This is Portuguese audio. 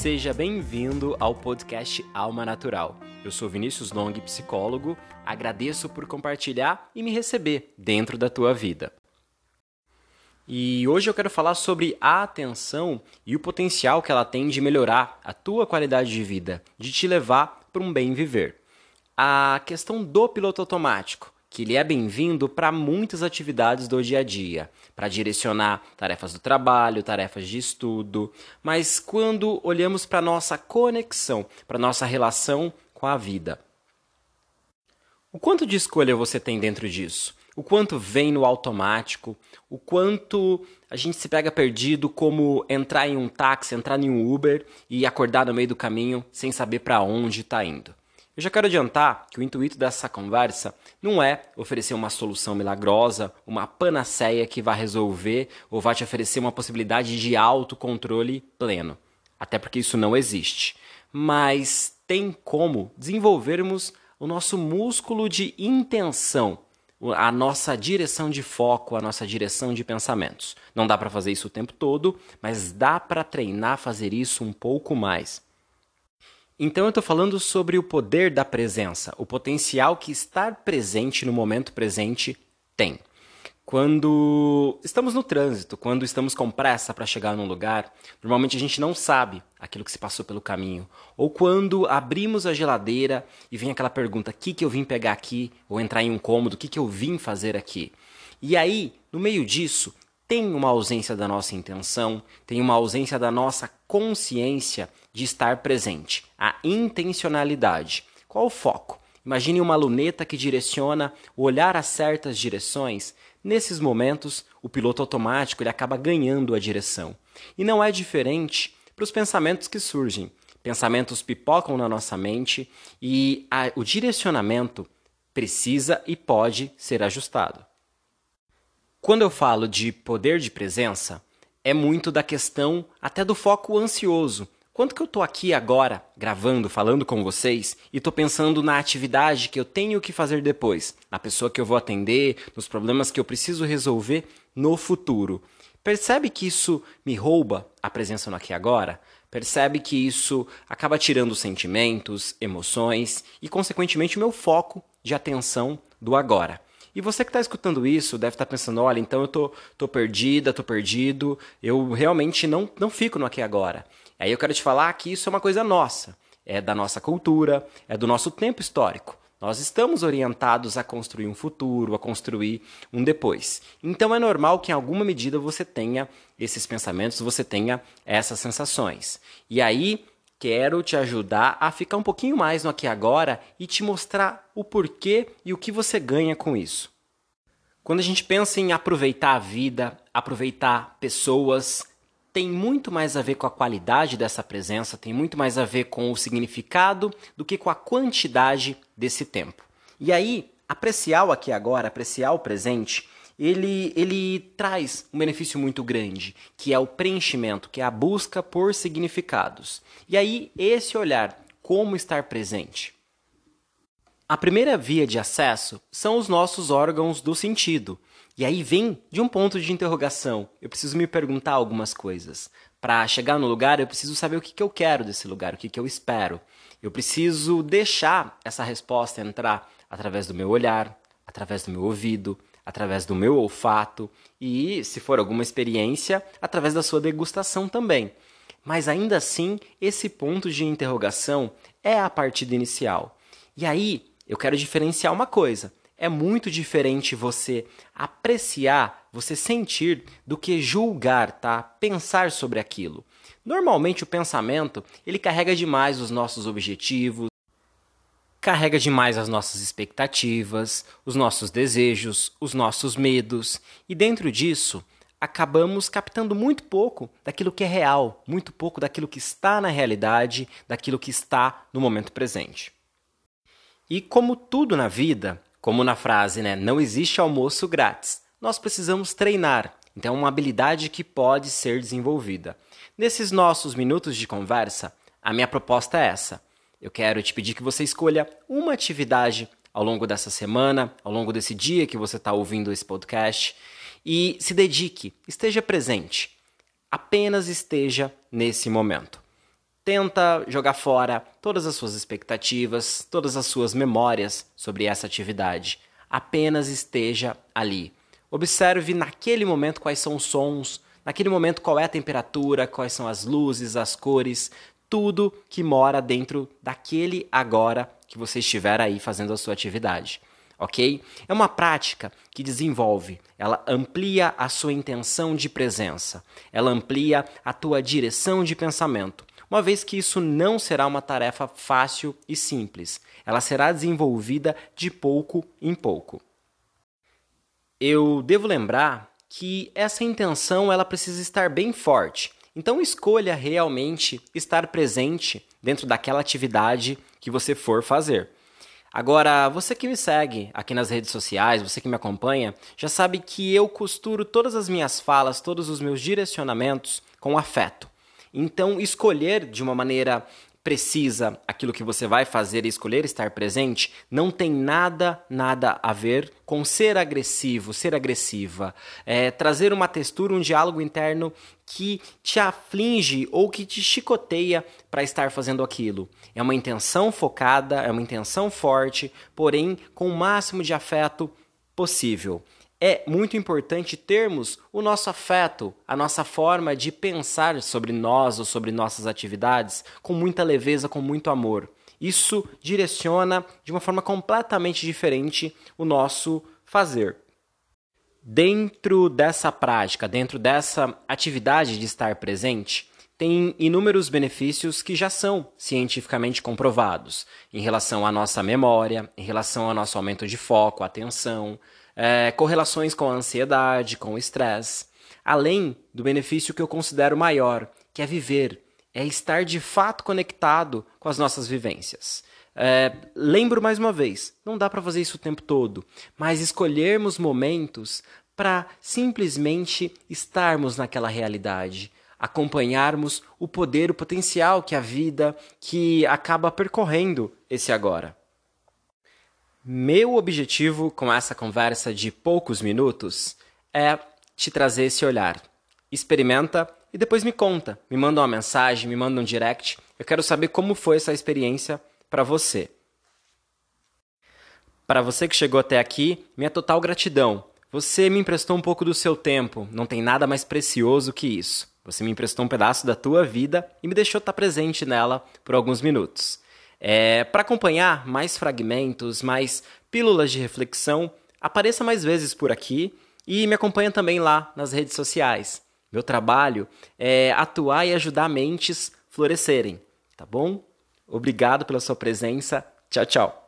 Seja bem-vindo ao podcast Alma Natural. Eu sou Vinícius Long, psicólogo. Agradeço por compartilhar e me receber dentro da tua vida. E hoje eu quero falar sobre a atenção e o potencial que ela tem de melhorar a tua qualidade de vida, de te levar para um bem viver. A questão do piloto automático que ele é bem-vindo para muitas atividades do dia a dia, para direcionar tarefas do trabalho, tarefas de estudo, mas quando olhamos para nossa conexão, para nossa relação com a vida, o quanto de escolha você tem dentro disso? O quanto vem no automático? O quanto a gente se pega perdido como entrar em um táxi, entrar em um Uber e acordar no meio do caminho sem saber para onde está indo? Eu já quero adiantar que o intuito dessa conversa não é oferecer uma solução milagrosa, uma panaceia que vai resolver ou vai te oferecer uma possibilidade de autocontrole pleno. Até porque isso não existe. Mas tem como desenvolvermos o nosso músculo de intenção, a nossa direção de foco, a nossa direção de pensamentos. Não dá para fazer isso o tempo todo, mas dá para treinar fazer isso um pouco mais. Então eu estou falando sobre o poder da presença, o potencial que estar presente no momento presente tem. Quando estamos no trânsito, quando estamos com pressa para chegar num lugar, normalmente a gente não sabe aquilo que se passou pelo caminho. Ou quando abrimos a geladeira e vem aquela pergunta: o que, que eu vim pegar aqui? Ou entrar em um cômodo: o que, que eu vim fazer aqui? E aí, no meio disso, tem uma ausência da nossa intenção, tem uma ausência da nossa consciência de estar presente, a intencionalidade. Qual o foco? Imagine uma luneta que direciona o olhar a certas direções. Nesses momentos, o piloto automático ele acaba ganhando a direção. E não é diferente para os pensamentos que surgem. Pensamentos pipocam na nossa mente e a, o direcionamento precisa e pode ser ajustado. Quando eu falo de poder de presença, é muito da questão até do foco ansioso. Quanto que eu estou aqui agora, gravando, falando com vocês, e estou pensando na atividade que eu tenho que fazer depois, na pessoa que eu vou atender, nos problemas que eu preciso resolver no futuro. Percebe que isso me rouba a presença no aqui e agora? Percebe que isso acaba tirando sentimentos, emoções e, consequentemente, o meu foco de atenção do agora. E você que está escutando isso deve estar tá pensando: olha, então eu tô, tô perdida, tô perdido, eu realmente não, não fico no aqui agora. Aí eu quero te falar que isso é uma coisa nossa, é da nossa cultura, é do nosso tempo histórico. Nós estamos orientados a construir um futuro, a construir um depois. Então é normal que em alguma medida você tenha esses pensamentos, você tenha essas sensações. E aí quero te ajudar a ficar um pouquinho mais no aqui agora e te mostrar o porquê e o que você ganha com isso. Quando a gente pensa em aproveitar a vida, aproveitar pessoas, tem muito mais a ver com a qualidade dessa presença, tem muito mais a ver com o significado do que com a quantidade desse tempo. E aí, apreciar o aqui agora, apreciar o presente, ele, ele traz um benefício muito grande, que é o preenchimento, que é a busca por significados. E aí, esse olhar, como estar presente. A primeira via de acesso são os nossos órgãos do sentido. E aí vem de um ponto de interrogação. Eu preciso me perguntar algumas coisas. Para chegar no lugar, eu preciso saber o que, que eu quero desse lugar, o que, que eu espero. Eu preciso deixar essa resposta entrar através do meu olhar, através do meu ouvido, através do meu olfato e, se for alguma experiência, através da sua degustação também. Mas ainda assim, esse ponto de interrogação é a partida inicial. E aí, eu quero diferenciar uma coisa. É muito diferente você apreciar, você sentir, do que julgar, tá? Pensar sobre aquilo. Normalmente o pensamento, ele carrega demais os nossos objetivos, carrega demais as nossas expectativas, os nossos desejos, os nossos medos, e dentro disso acabamos captando muito pouco daquilo que é real, muito pouco daquilo que está na realidade, daquilo que está no momento presente. E como tudo na vida, como na frase, né, não existe almoço grátis, nós precisamos treinar. Então é uma habilidade que pode ser desenvolvida. Nesses nossos minutos de conversa, a minha proposta é essa eu quero te pedir que você escolha uma atividade ao longo dessa semana, ao longo desse dia que você está ouvindo esse podcast e se dedique, esteja presente. Apenas esteja nesse momento. Tenta jogar fora todas as suas expectativas, todas as suas memórias sobre essa atividade. Apenas esteja ali. Observe naquele momento quais são os sons, naquele momento qual é a temperatura, quais são as luzes, as cores, tudo que mora dentro daquele agora que você estiver aí fazendo a sua atividade. Ok? É uma prática que desenvolve, ela amplia a sua intenção de presença, ela amplia a tua direção de pensamento, uma vez que isso não será uma tarefa fácil e simples, ela será desenvolvida de pouco em pouco. Eu devo lembrar que essa intenção ela precisa estar bem forte. Então escolha realmente estar presente dentro daquela atividade que você for fazer. Agora, você que me segue aqui nas redes sociais, você que me acompanha, já sabe que eu costuro todas as minhas falas, todos os meus direcionamentos com afeto. Então, escolher de uma maneira precisa aquilo que você vai fazer e escolher estar presente, não tem nada, nada a ver com ser agressivo, ser agressiva, é, trazer uma textura, um diálogo interno que te aflige ou que te chicoteia para estar fazendo aquilo. É uma intenção focada, é uma intenção forte, porém com o máximo de afeto possível é muito importante termos o nosso afeto, a nossa forma de pensar sobre nós ou sobre nossas atividades com muita leveza, com muito amor. Isso direciona de uma forma completamente diferente o nosso fazer. Dentro dessa prática, dentro dessa atividade de estar presente, tem inúmeros benefícios que já são cientificamente comprovados em relação à nossa memória, em relação ao nosso aumento de foco, atenção, é, correlações com a ansiedade, com o estresse, além do benefício que eu considero maior, que é viver, é estar de fato conectado com as nossas vivências. É, lembro mais uma vez, não dá para fazer isso o tempo todo, mas escolhermos momentos para simplesmente estarmos naquela realidade, acompanharmos o poder, o potencial que a vida que acaba percorrendo esse agora. Meu objetivo com essa conversa de poucos minutos é te trazer esse olhar. Experimenta e depois me conta. Me manda uma mensagem, me manda um direct. Eu quero saber como foi essa experiência para você. Para você que chegou até aqui, minha total gratidão. Você me emprestou um pouco do seu tempo, não tem nada mais precioso que isso. Você me emprestou um pedaço da tua vida e me deixou estar presente nela por alguns minutos. É, Para acompanhar mais fragmentos, mais pílulas de reflexão, apareça mais vezes por aqui e me acompanha também lá nas redes sociais. Meu trabalho é atuar e ajudar mentes florescerem, tá bom? Obrigado pela sua presença. Tchau, tchau.